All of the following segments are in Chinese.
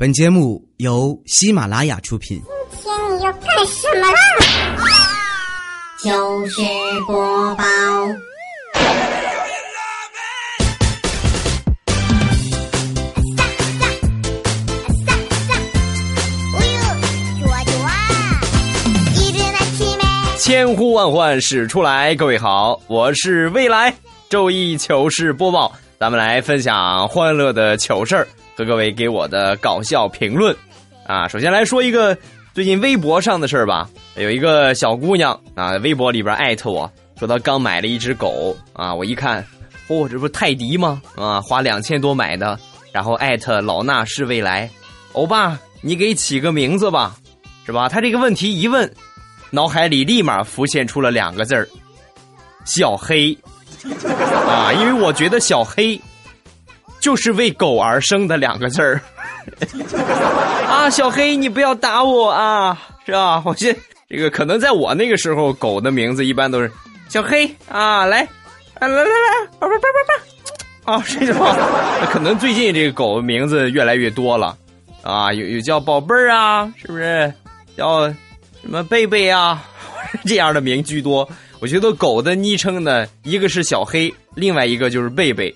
本节目由喜马拉雅出品。今天你要干什么啦？糗事播报。千呼万唤始出来，各位好，我是未来周一糗事播报，咱们来分享欢乐的糗事儿和各位给我的搞笑评论啊。首先来说一个最近微博上的事儿吧，有一个小姑娘啊，微博里边艾特我说她刚买了一只狗啊，我一看，嚯、这不是泰迪吗？啊，花两千多买的，然后艾特老衲是未来，欧巴，你给起个名字吧，是吧？他这个问题一问。脑海里立马浮现出了两个字儿：小黑啊，因为我觉得小黑就是为狗而生的两个字儿 啊。小黑，你不要打我啊，是吧？我这这个可能在我那个时候，狗的名字一般都是小黑啊，来，啊来来来，叭叭叭叭叭，啊，这种。可能最近这个狗的名字越来越多了啊，有有叫宝贝儿啊，是不是？叫。什么贝贝啊，这样的名居多。我觉得狗的昵称呢，一个是小黑，另外一个就是贝贝，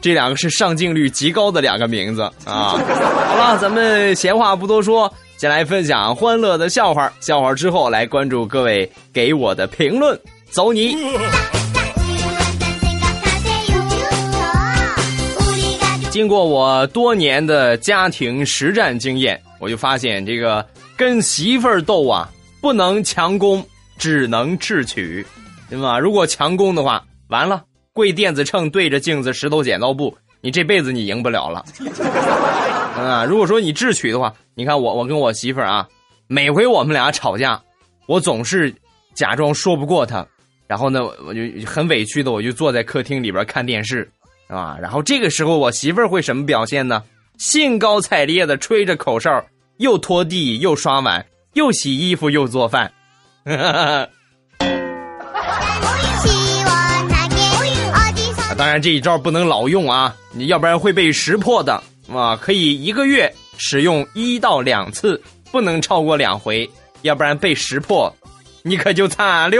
这两个是上镜率极高的两个名字啊。好了，咱们闲话不多说，先来分享欢乐的笑话。笑话之后来关注各位给我的评论，走你！经过我多年的家庭实战经验，我就发现这个跟媳妇儿斗啊。不能强攻，只能智取，对吧？如果强攻的话，完了，跪电子秤对着镜子，石头剪刀布，你这辈子你赢不了了。啊，如果说你智取的话，你看我，我跟我媳妇儿啊，每回我们俩吵架，我总是假装说不过她，然后呢，我就很委屈的，我就坐在客厅里边看电视，啊，然后这个时候我媳妇儿会什么表现呢？兴高采烈的吹着口哨，又拖地又刷碗。又洗衣服又做饭，当然这一招不能老用啊，你要不然会被识破的啊。可以一个月使用一到两次，不能超过两回，要不然被识破，你可就惨了。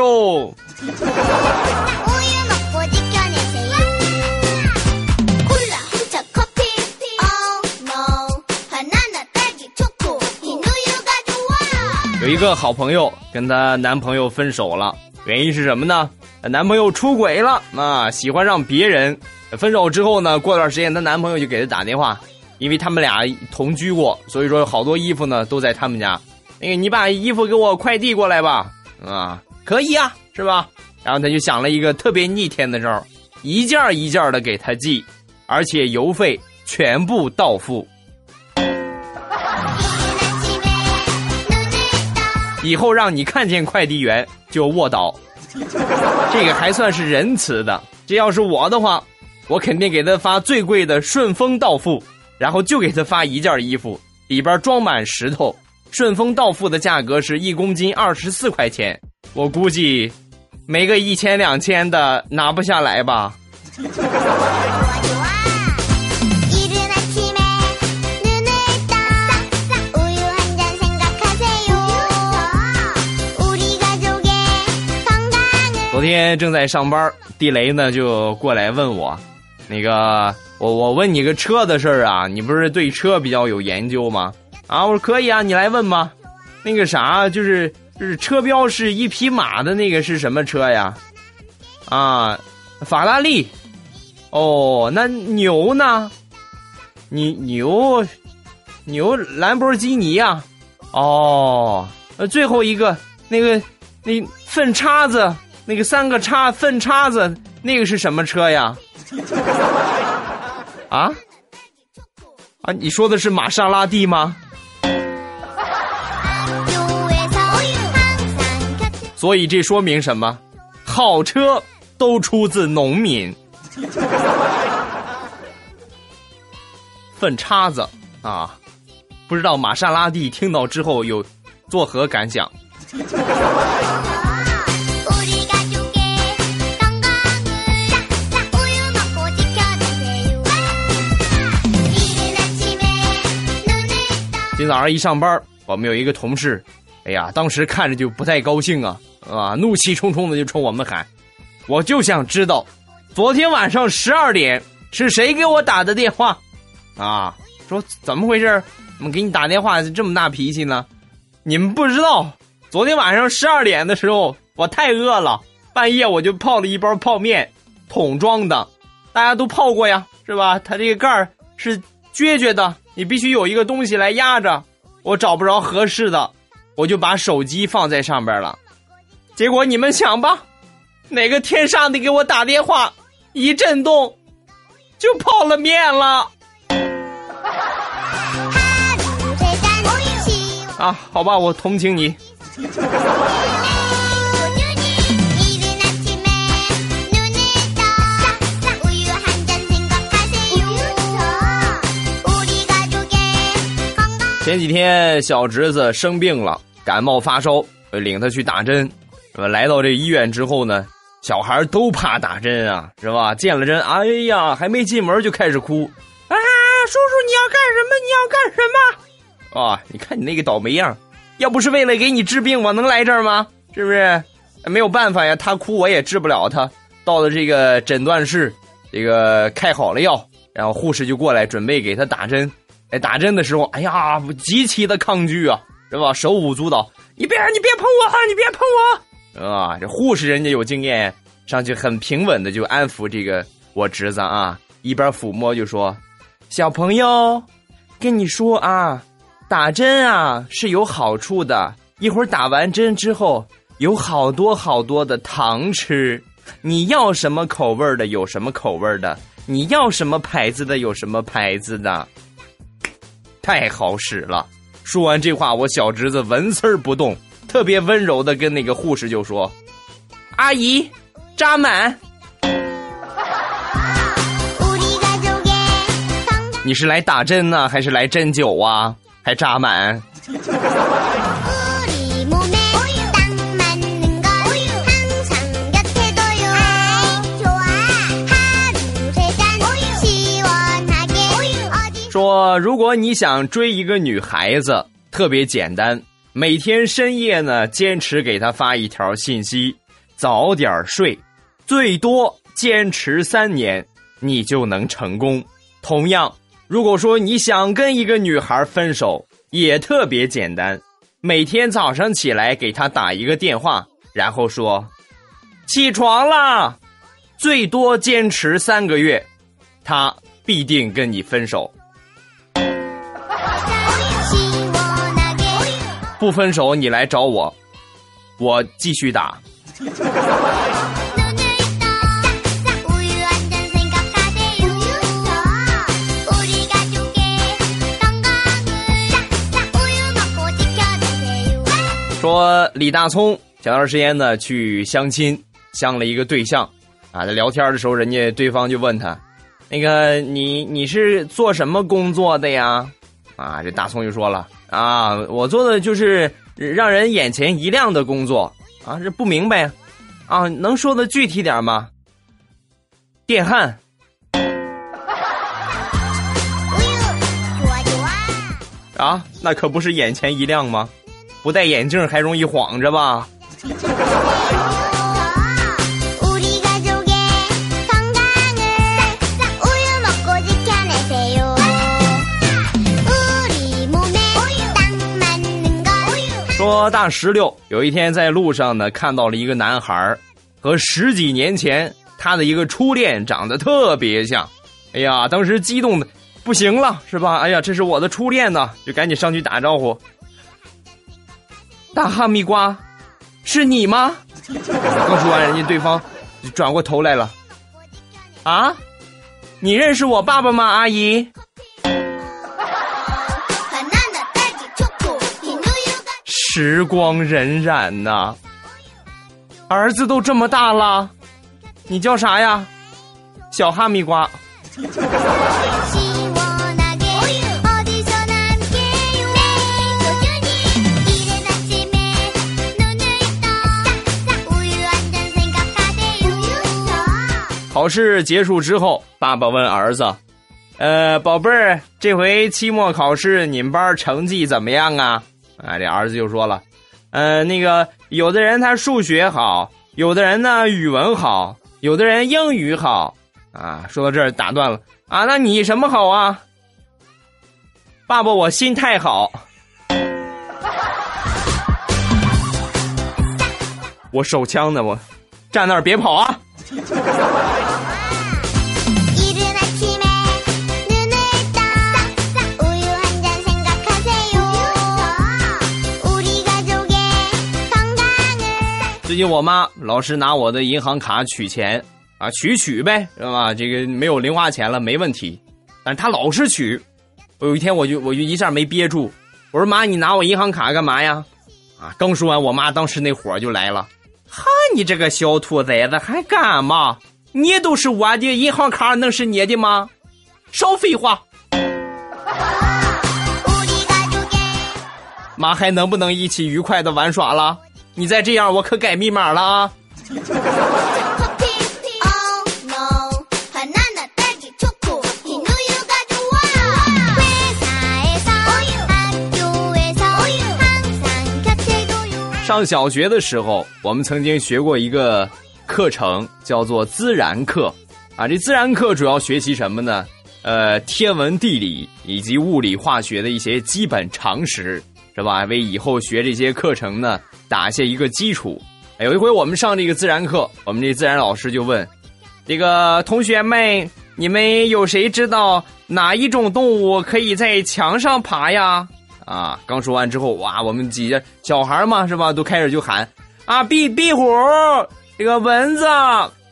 有一个好朋友跟她男朋友分手了，原因是什么呢？男朋友出轨了啊，喜欢上别人。分手之后呢，过段时间她男朋友就给她打电话，因为他们俩同居过，所以说好多衣服呢都在他们家。那个你把衣服给我快递过来吧，啊，可以啊，是吧？然后他就想了一个特别逆天的招，一件一件的给他寄，而且邮费全部到付。以后让你看见快递员就卧倒，这个还算是仁慈的。这要是我的话，我肯定给他发最贵的顺丰到付，然后就给他发一件衣服，里边装满石头。顺丰到付的价格是一公斤二十四块钱，我估计没个一千两千的拿不下来吧。今天正在上班，地雷呢就过来问我，那个我我问你个车的事儿啊，你不是对车比较有研究吗？啊，我说可以啊，你来问吧。那个啥，就是就是车标是一匹马的那个是什么车呀？啊，法拉利。哦，那牛呢？你牛牛兰博基尼呀？哦，呃，最后一个那个那粪叉子。那个三个叉粪叉子，那个是什么车呀？啊？啊？你说的是玛莎拉蒂吗？所以这说明什么？好车都出自农民。粪叉子啊！不知道玛莎拉蒂听到之后有作何感想？今早上一上班，我们有一个同事，哎呀，当时看着就不太高兴啊，啊，怒气冲冲的就冲我们喊：“我就想知道，昨天晚上十二点是谁给我打的电话？”啊，说怎么回事？怎么给你打电话这么大脾气呢？你们不知道，昨天晚上十二点的时候，我太饿了，半夜我就泡了一包泡面，桶装的，大家都泡过呀，是吧？它这个盖儿是撅撅的。你必须有一个东西来压着，我找不着合适的，我就把手机放在上边了。结果你们想吧，哪个天上的给我打电话，一震动，就泡了面了。啊，好吧，我同情你。前几天小侄子生病了，感冒发烧，领他去打针。来到这医院之后呢，小孩都怕打针啊，是吧？见了针，哎呀，还没进门就开始哭。啊，叔叔你要干什么？你要干什么？啊，你看你那个倒霉样，要不是为了给你治病，我能来这儿吗？是不是？没有办法呀，他哭我也治不了他。到了这个诊断室，这个开好了药，然后护士就过来准备给他打针。哎，打针的时候，哎呀，极其的抗拒啊，是吧？手舞足蹈，你别，你别碰我，你别碰我，啊！这护士人家有经验，上去很平稳的就安抚这个我侄子啊，一边抚摸就说：“小朋友，跟你说啊，打针啊是有好处的，一会儿打完针之后有好多好多的糖吃，你要什么口味的有什么口味的，你要什么牌子的有什么牌子的。”太好使了！说完这话，我小侄子纹丝儿不动，特别温柔的跟那个护士就说：“阿姨，扎满。”你是来打针呢，还是来针灸啊？还扎满？说，如果你想追一个女孩子，特别简单，每天深夜呢，坚持给她发一条信息，早点睡，最多坚持三年，你就能成功。同样，如果说你想跟一个女孩分手，也特别简单，每天早上起来给她打一个电话，然后说，起床啦，最多坚持三个月，她必定跟你分手。不分手，你来找我，我继续打。说李大聪前段时间呢去相亲，相了一个对象啊，在聊天的时候，人家对方就问他：“那个你你是做什么工作的呀？”啊，这大葱就说了。啊，我做的就是让人眼前一亮的工作啊，这不明白啊？能说的具体点吗？电焊。啊，那可不是眼前一亮吗？不戴眼镜还容易晃着吧？大石榴有一天在路上呢，看到了一个男孩和十几年前他的一个初恋长得特别像。哎呀，当时激动的不行了，是吧？哎呀，这是我的初恋呢，就赶紧上去打招呼。大哈密瓜，是你吗？刚说完，人家对方就转过头来了。啊，你认识我爸爸吗，阿姨？时光荏苒呐，儿子都这么大了，你叫啥呀？小哈密瓜。考试结束之后，爸爸问儿子：“呃，宝贝儿，这回期末考试你们班成绩怎么样啊？啊，这儿子就说了，呃，那个有的人他数学好，有的人呢语文好，有的人英语好。啊，说到这儿打断了啊，那你什么好啊？爸爸，我心态好。我手枪呢，我站那儿别跑啊！最近我妈老是拿我的银行卡取钱啊，取取呗，知道吧？这个没有零花钱了没问题，但她老是取。我有一天我就我就一下没憋住，我说妈，你拿我银行卡干嘛呀？啊，刚说完，我妈当时那火就来了。哈，你这个小兔崽子还干嘛？你都是我的银行卡，能是你的吗？少废话！妈，还能不能一起愉快的玩耍了？你再这样，我可改密码了啊！上小学的时候，我们曾经学过一个课程，叫做自然课。啊，这自然课主要学习什么呢？呃，天文、地理以及物理、化学的一些基本常识，是吧？为以后学这些课程呢打下一个基础。有一回我们上这个自然课，我们这自然老师就问：“这个同学们，你们有谁知道哪一种动物可以在墙上爬呀？”啊！刚说完之后，哇，我们几个小孩嘛，是吧？都开始就喊啊，壁壁虎，这个蚊子，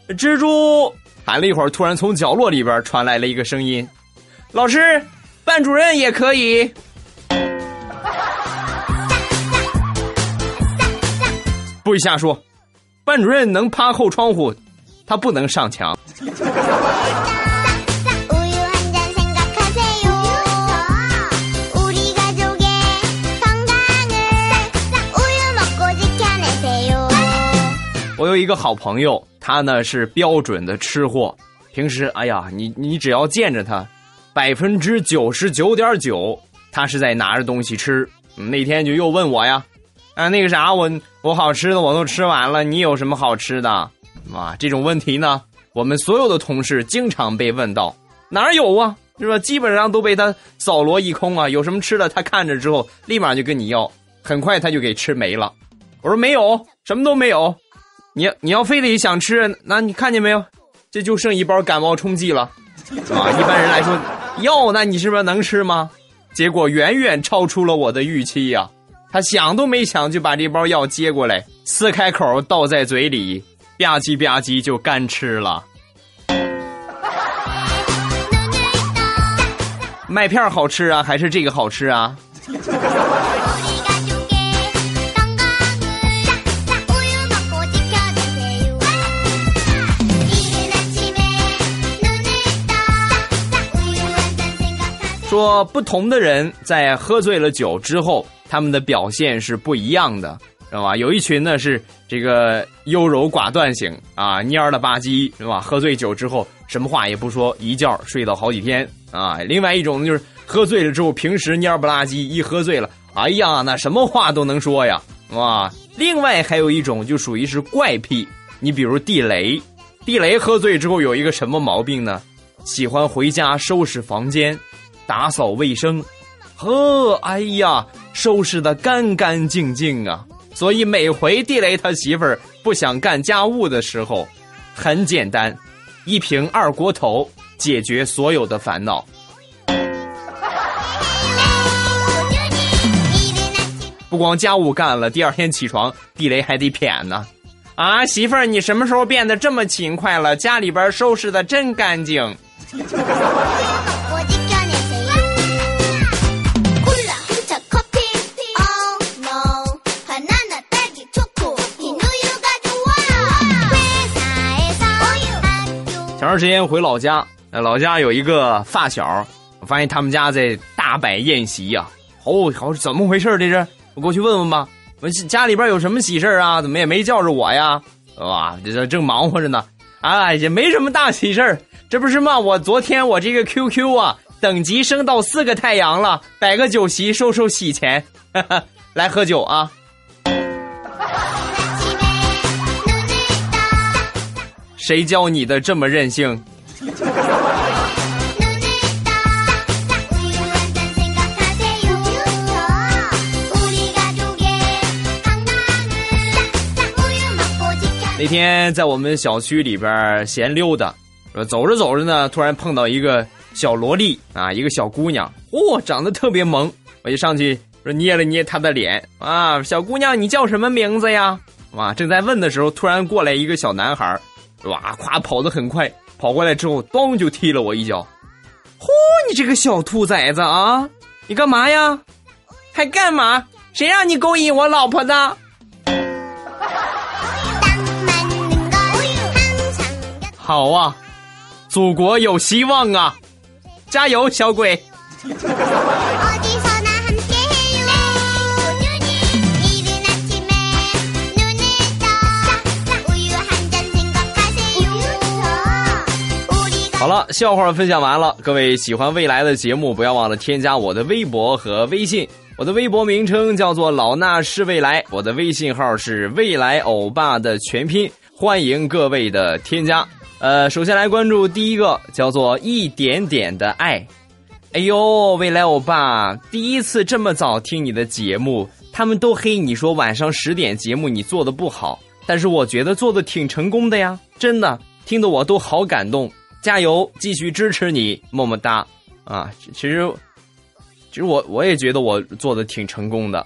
蜘蛛。喊了一会儿，突然从角落里边传来了一个声音：“老师，班主任也可以。”不许瞎说，班主任能趴后窗户，他不能上墙。我有一个好朋友，他呢是标准的吃货。平时，哎呀，你你只要见着他，百分之九十九点九，他是在拿着东西吃。那天就又问我呀，啊，那个啥，我我好吃的我都吃完了，你有什么好吃的？啊，这种问题呢，我们所有的同事经常被问到，哪有啊？是吧？基本上都被他扫罗一空啊。有什么吃的，他看着之后立马就跟你要，很快他就给吃没了。我说没有，什么都没有。你你要非得想吃，那你看见没有？这就剩一包感冒冲剂了，啊！一般人来说，药那你是不是能吃吗？结果远远超出了我的预期呀！他想都没想就把这包药接过来，撕开口倒在嘴里，吧唧吧唧就干吃了。麦片好吃啊，还是这个好吃啊？说不同的人在喝醉了酒之后，他们的表现是不一样的，知道吧？有一群呢是这个优柔寡断型啊，蔫了吧唧，是吧？喝醉酒之后什么话也不说，一觉睡到好几天啊。另外一种呢就是喝醉了之后，平时蔫不拉几，一喝醉了，哎呀，那什么话都能说呀，哇！另外还有一种就属于是怪癖，你比如地雷，地雷喝醉之后有一个什么毛病呢？喜欢回家收拾房间。打扫卫生，呵，哎呀，收拾的干干净净啊！所以每回地雷他媳妇儿不想干家务的时候，很简单，一瓶二锅头解决所有的烦恼。不光家务干了，第二天起床地雷还得谝呢。啊，媳妇儿，你什么时候变得这么勤快了？家里边收拾的真干净。前段时间回老家，老家有一个发小，我发现他们家在大摆宴席呀。哦，好，怎么回事这是？我过去问问吧。我家里边有什么喜事啊？怎么也没叫着我呀？是吧？这正忙活着呢。哎，也没什么大喜事这不是吗？我昨天我这个 QQ 啊，等级升到四个太阳了，摆个酒席收收喜钱，来喝酒啊！谁教你的这么任性？那天在我们小区里边闲溜达，走着走着呢，突然碰到一个小萝莉啊，一个小姑娘，哦，长得特别萌，我就上去说捏了捏她的脸啊，小姑娘，你叫什么名字呀？哇，正在问的时候，突然过来一个小男孩，哇，咵跑得很快，跑过来之后，咚就踢了我一脚，嚯，你这个小兔崽子啊，你干嘛呀？还干嘛？谁让你勾引我老婆的？好啊，祖国有希望啊！加油，小鬼！好了，笑话分享完了。各位喜欢未来的节目，不要忘了添加我的微博和微信。我的微博名称叫做老衲是未来，我的微信号是未来欧巴的全拼，欢迎各位的添加。呃，首先来关注第一个，叫做一点点的爱。哎呦，未来欧巴，第一次这么早听你的节目，他们都黑你说晚上十点节目你做的不好，但是我觉得做的挺成功的呀，真的，听得我都好感动。加油，继续支持你，么么哒！啊，其实，其实我我也觉得我做的挺成功的。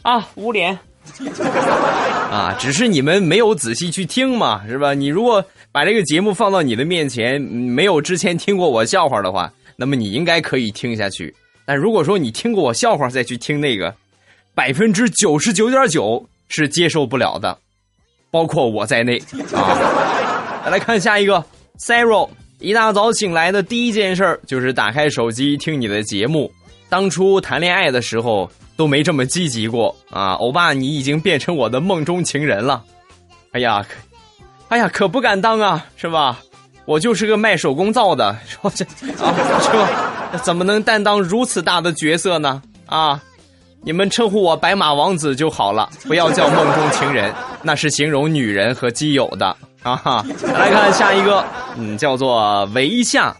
啊，捂脸。啊，只是你们没有仔细去听嘛，是吧？你如果把这个节目放到你的面前，没有之前听过我笑话的话，那么你应该可以听下去。但如果说你听过我笑话再去听那个，百分之九十九点九是接受不了的，包括我在内啊。再来看下一个，Saro 一大早醒来的第一件事就是打开手机听你的节目。当初谈恋爱的时候都没这么积极过啊，欧巴，你已经变成我的梦中情人了。哎呀，哎呀，可不敢当啊，是吧？我就是个卖手工皂的，说这啊，这怎么能担当如此大的角色呢？啊，你们称呼我白马王子就好了，不要叫梦中情人，那是形容女人和基友的。啊哈，来看下一个，嗯，叫做维夏，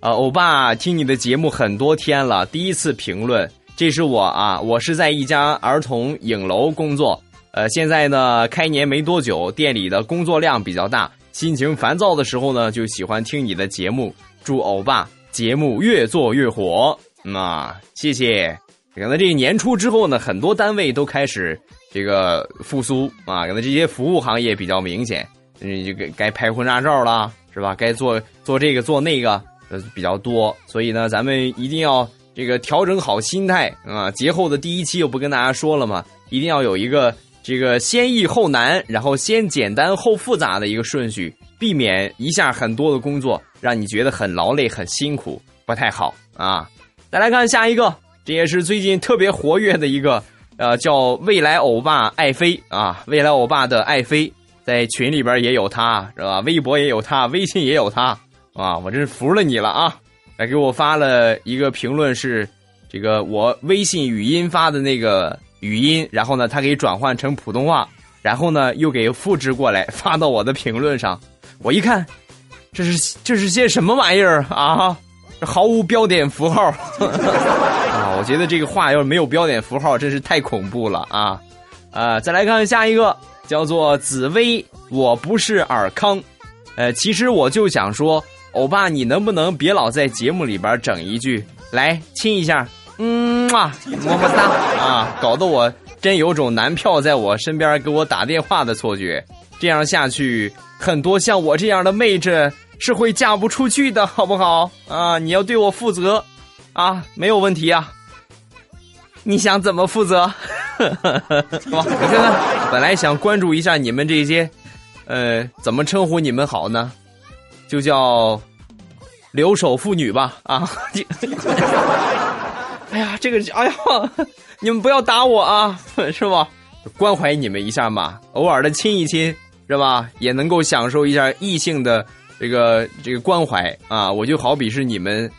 呃，欧巴听你的节目很多天了，第一次评论，这是我啊，我是在一家儿童影楼工作，呃，现在呢开年没多久，店里的工作量比较大，心情烦躁的时候呢，就喜欢听你的节目，祝欧巴节目越做越火，啊谢谢。可能这个年初之后呢，很多单位都开始这个复苏啊，可能这些服务行业比较明显。嗯，就该该拍婚纱照了，是吧？该做做这个做那个，呃，比较多。所以呢，咱们一定要这个调整好心态啊。节后的第一期又不跟大家说了吗？一定要有一个这个先易后难，然后先简单后复杂的一个顺序，避免一下很多的工作让你觉得很劳累、很辛苦，不太好啊。再来看下一个，这也是最近特别活跃的一个，呃，叫未来欧巴爱妃啊，未来欧巴的爱妃。在群里边也有他，是吧？微博也有他，微信也有他，啊！我真是服了你了啊！来给我发了一个评论，是这个我微信语音发的那个语音，然后呢，他给转换成普通话，然后呢，又给复制过来发到我的评论上。我一看，这是这是些什么玩意儿啊？毫无标点符号 啊！我觉得这个话要是没有标点符号，真是太恐怖了啊！啊，再来看下一个。叫做紫薇，我不是尔康，呃，其实我就想说，欧巴，你能不能别老在节目里边整一句来亲一下，嗯嘛，么么哒啊，搞得我真有种男票在我身边给我打电话的错觉。这样下去，很多像我这样的妹子是会嫁不出去的，好不好啊？你要对我负责啊，没有问题啊。你想怎么负责？是吧？你看看，本来想关注一下你们这些，呃，怎么称呼你们好呢？就叫留守妇女吧。啊，哎呀，这个，哎呀，你们不要打我啊，是吧？关怀你们一下嘛，偶尔的亲一亲，是吧？也能够享受一下异性的这个这个关怀啊，我就好比是你们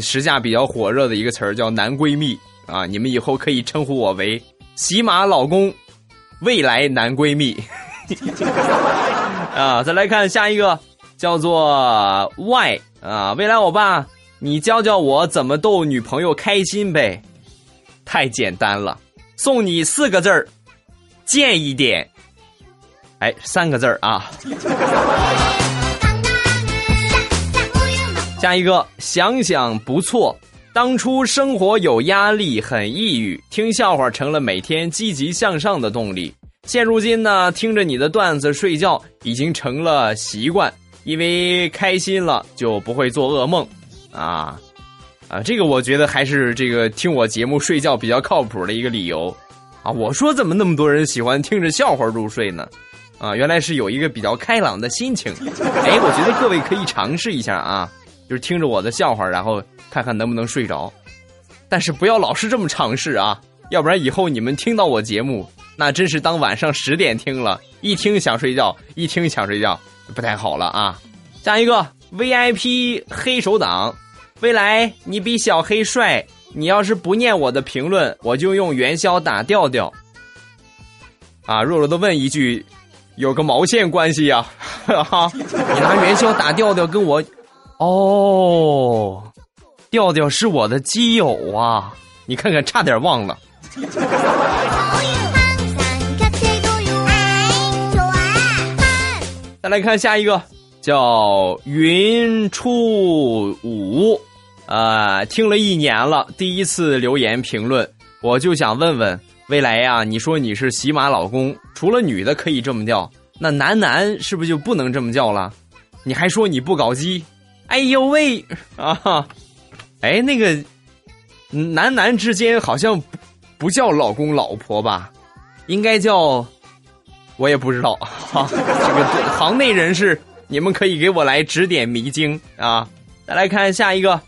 时下比较火热的一个词儿叫男闺蜜啊，你们以后可以称呼我为喜马老公，未来男闺蜜 啊。再来看下一个，叫做 Y 啊，未来我爸，你教教我怎么逗女朋友开心呗？太简单了，送你四个字儿，贱一点。哎，三个字儿啊。下一个，想想不错。当初生活有压力，很抑郁，听笑话成了每天积极向上的动力。现如今呢，听着你的段子睡觉已经成了习惯，因为开心了就不会做噩梦。啊啊，这个我觉得还是这个听我节目睡觉比较靠谱的一个理由。啊，我说怎么那么多人喜欢听着笑话入睡呢？啊，原来是有一个比较开朗的心情。哎，我觉得各位可以尝试一下啊。就听着我的笑话，然后看看能不能睡着，但是不要老是这么尝试啊，要不然以后你们听到我节目，那真是当晚上十点听了，一听想睡觉，一听想睡觉，不太好了啊。下一个 VIP 黑手党，未来你比小黑帅，你要是不念我的评论，我就用元宵打调调。啊，弱弱的问一句，有个毛线关系呀？哈，你拿元宵打调调跟我。哦，调调是我的基友啊！你看看，差点忘了。再来看下一个，叫云初五，啊，听了一年了，第一次留言评论，我就想问问未来呀，你说你是喜马老公，除了女的可以这么叫，那男男是不是就不能这么叫了？你还说你不搞基？哎呦喂啊！哎，那个男男之间好像不叫老公老婆吧？应该叫，我也不知道哈。这个行内人士，你们可以给我来指点迷津啊！再来看下一个，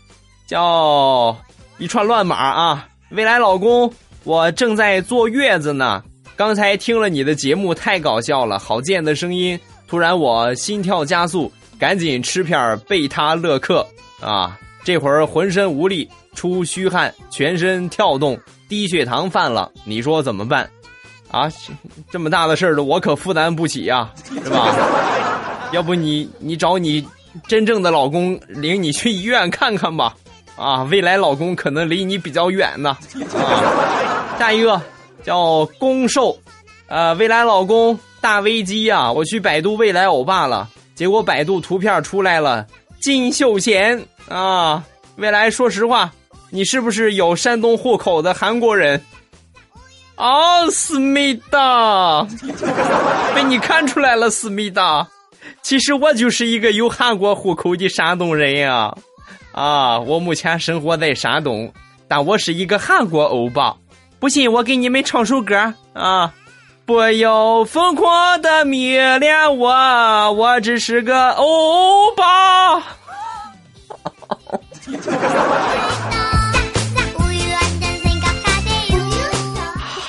叫一串乱码啊！未来老公，我正在坐月子呢。刚才听了你的节目，太搞笑了，好贱的声音，突然我心跳加速。赶紧吃片贝他乐克啊！这会儿浑身无力，出虚汗，全身跳动，低血糖犯了，你说怎么办？啊，这么大的事儿了，我可负担不起呀，是吧？要不你你找你真正的老公领你去医院看看吧？啊，未来老公可能离你比较远呢。啊，下一个叫公寿，呃，未来老公大危机呀！我去百度未来欧巴了。结果百度图片出来了，金秀贤啊！未来说实话，你是不是有山东户口的韩国人？哦，思密达，被你看出来了，思密达。其实我就是一个有韩国户口的山东人呀！啊，我目前生活在山东，但我是一个韩国欧巴。不信，我给你们唱首歌啊。不要疯狂的迷恋我，我只是个欧巴。哈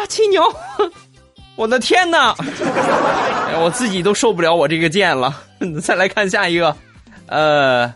奇鸟，我的天哪！我自己都受不了我这个剑了。再来看下一个，呃，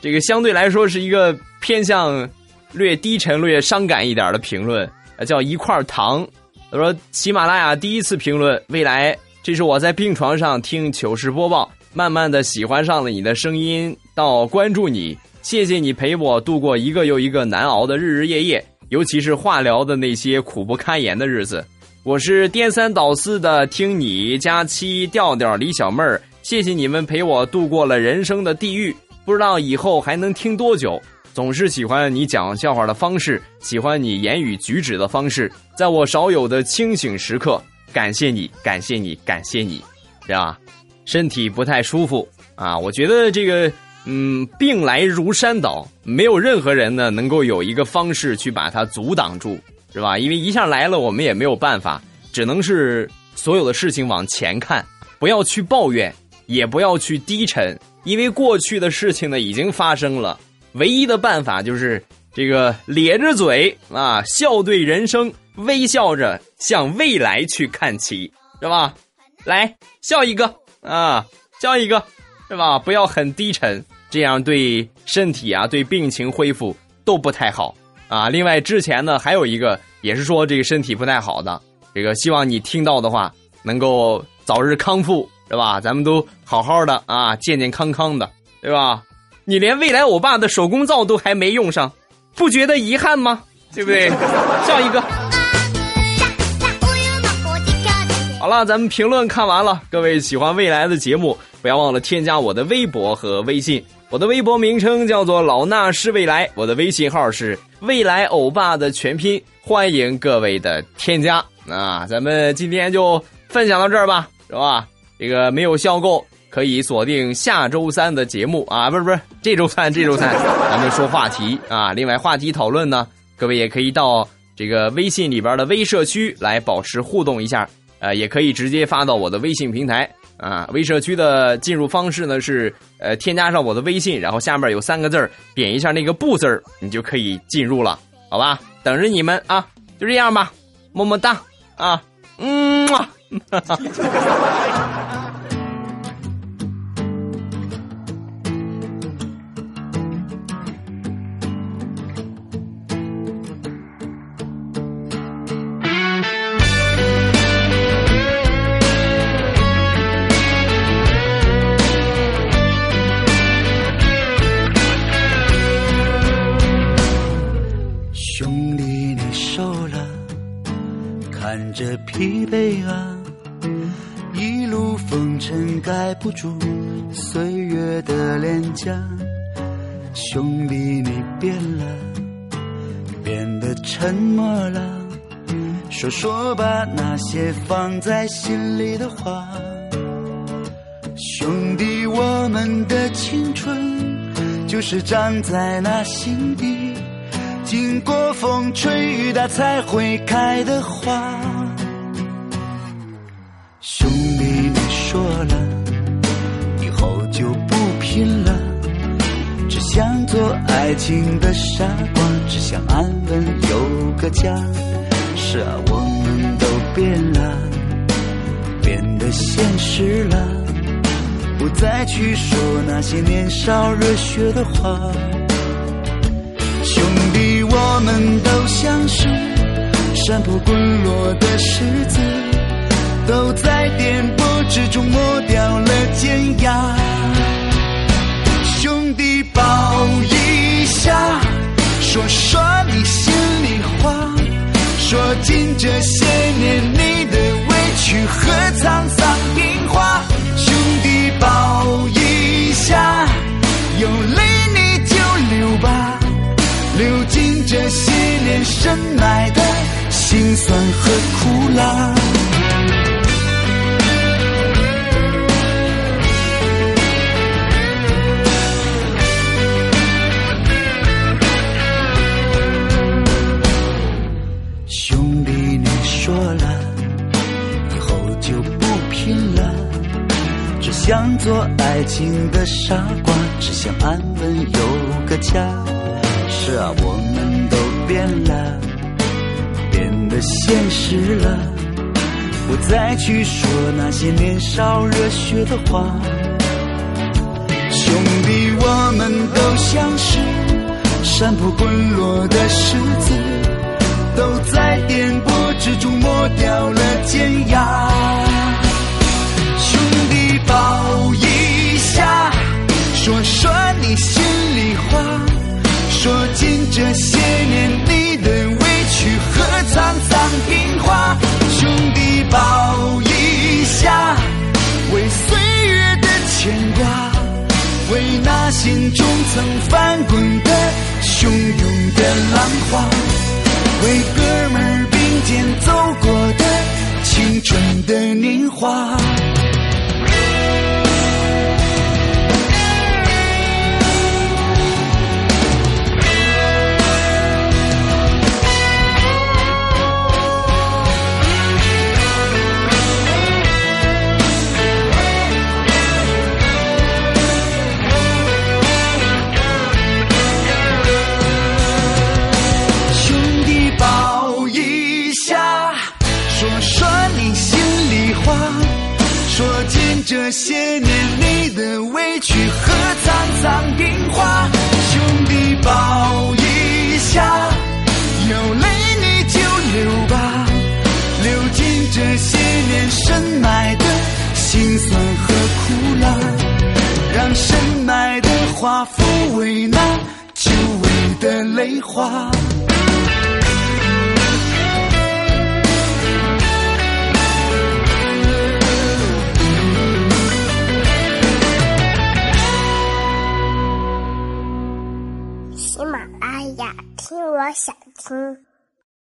这个相对来说是一个偏向略低沉、略伤感一点的评论，叫一块糖。他说：“喜马拉雅第一次评论，未来，这是我在病床上听糗事播报，慢慢的喜欢上了你的声音，到关注你，谢谢你陪我度过一个又一个难熬的日日夜夜，尤其是化疗的那些苦不堪言的日子。我是颠三倒四的听你、佳期、调调、李小妹儿，谢谢你们陪我度过了人生的地狱，不知道以后还能听多久。”总是喜欢你讲笑话的方式，喜欢你言语举止的方式，在我少有的清醒时刻，感谢你，感谢你，感谢你，是吧？身体不太舒服啊，我觉得这个，嗯，病来如山倒，没有任何人呢能够有一个方式去把它阻挡住，是吧？因为一下来了，我们也没有办法，只能是所有的事情往前看，不要去抱怨，也不要去低沉，因为过去的事情呢已经发生了。唯一的办法就是这个咧着嘴啊，笑对人生，微笑着向未来去看齐，是吧？来笑一个啊，笑一个，是吧？不要很低沉，这样对身体啊、对病情恢复都不太好啊。另外，之前呢还有一个也是说这个身体不太好的，这个希望你听到的话能够早日康复，是吧？咱们都好好的啊，健健康康的，对吧？你连未来欧巴的手工皂都还没用上，不觉得遗憾吗？对不对？笑一个。好了，咱们评论看完了。各位喜欢未来的节目，不要忘了添加我的微博和微信。我的微博名称叫做老衲是未来，我的微信号是未来欧巴的全拼。欢迎各位的添加。那咱们今天就分享到这儿吧，是吧？这个没有笑够，可以锁定下周三的节目啊，不是不是，这周三这周三 咱们说话题啊。另外话题讨论呢，各位也可以到这个微信里边的微社区来保持互动一下。呃，也可以直接发到我的微信平台啊。微社区的进入方式呢是，呃，添加上我的微信，然后下面有三个字儿，点一下那个“不”字儿，你就可以进入了，好吧？等着你们啊！就这样吧，么么哒啊，嗯嘛。你变了，变得沉默了。说说吧，那些放在心里的话。兄弟，我们的青春就是长在那心底，经过风吹雨打才会开的花。爱情的傻瓜，只想安稳有个家。是啊，我们都变了，变得现实了，不再去说那些年少热血的话。兄弟，我们都像是山坡滚落的石子。都在颠簸之中磨掉了尖牙，这些年你的委屈和沧桑变化。兄弟抱一下，有泪你就流吧，流尽这些年深埋的辛酸和苦辣。做爱情的傻瓜，只想安稳有个家。是啊，我们都变了，变得现实了，不再去说那些年少热血的话。兄弟，我们都像是山坡滚落的石子，都在颠簸之中磨掉了尖牙。说说你心里话，说尽这些年你的委屈和沧桑变化。兄弟抱一下，为岁月的牵挂，为那心中曾翻滚的汹涌的浪花，为哥们并肩走过的青春的年华。化腐为那久违的泪花。喜马拉雅，听我想听。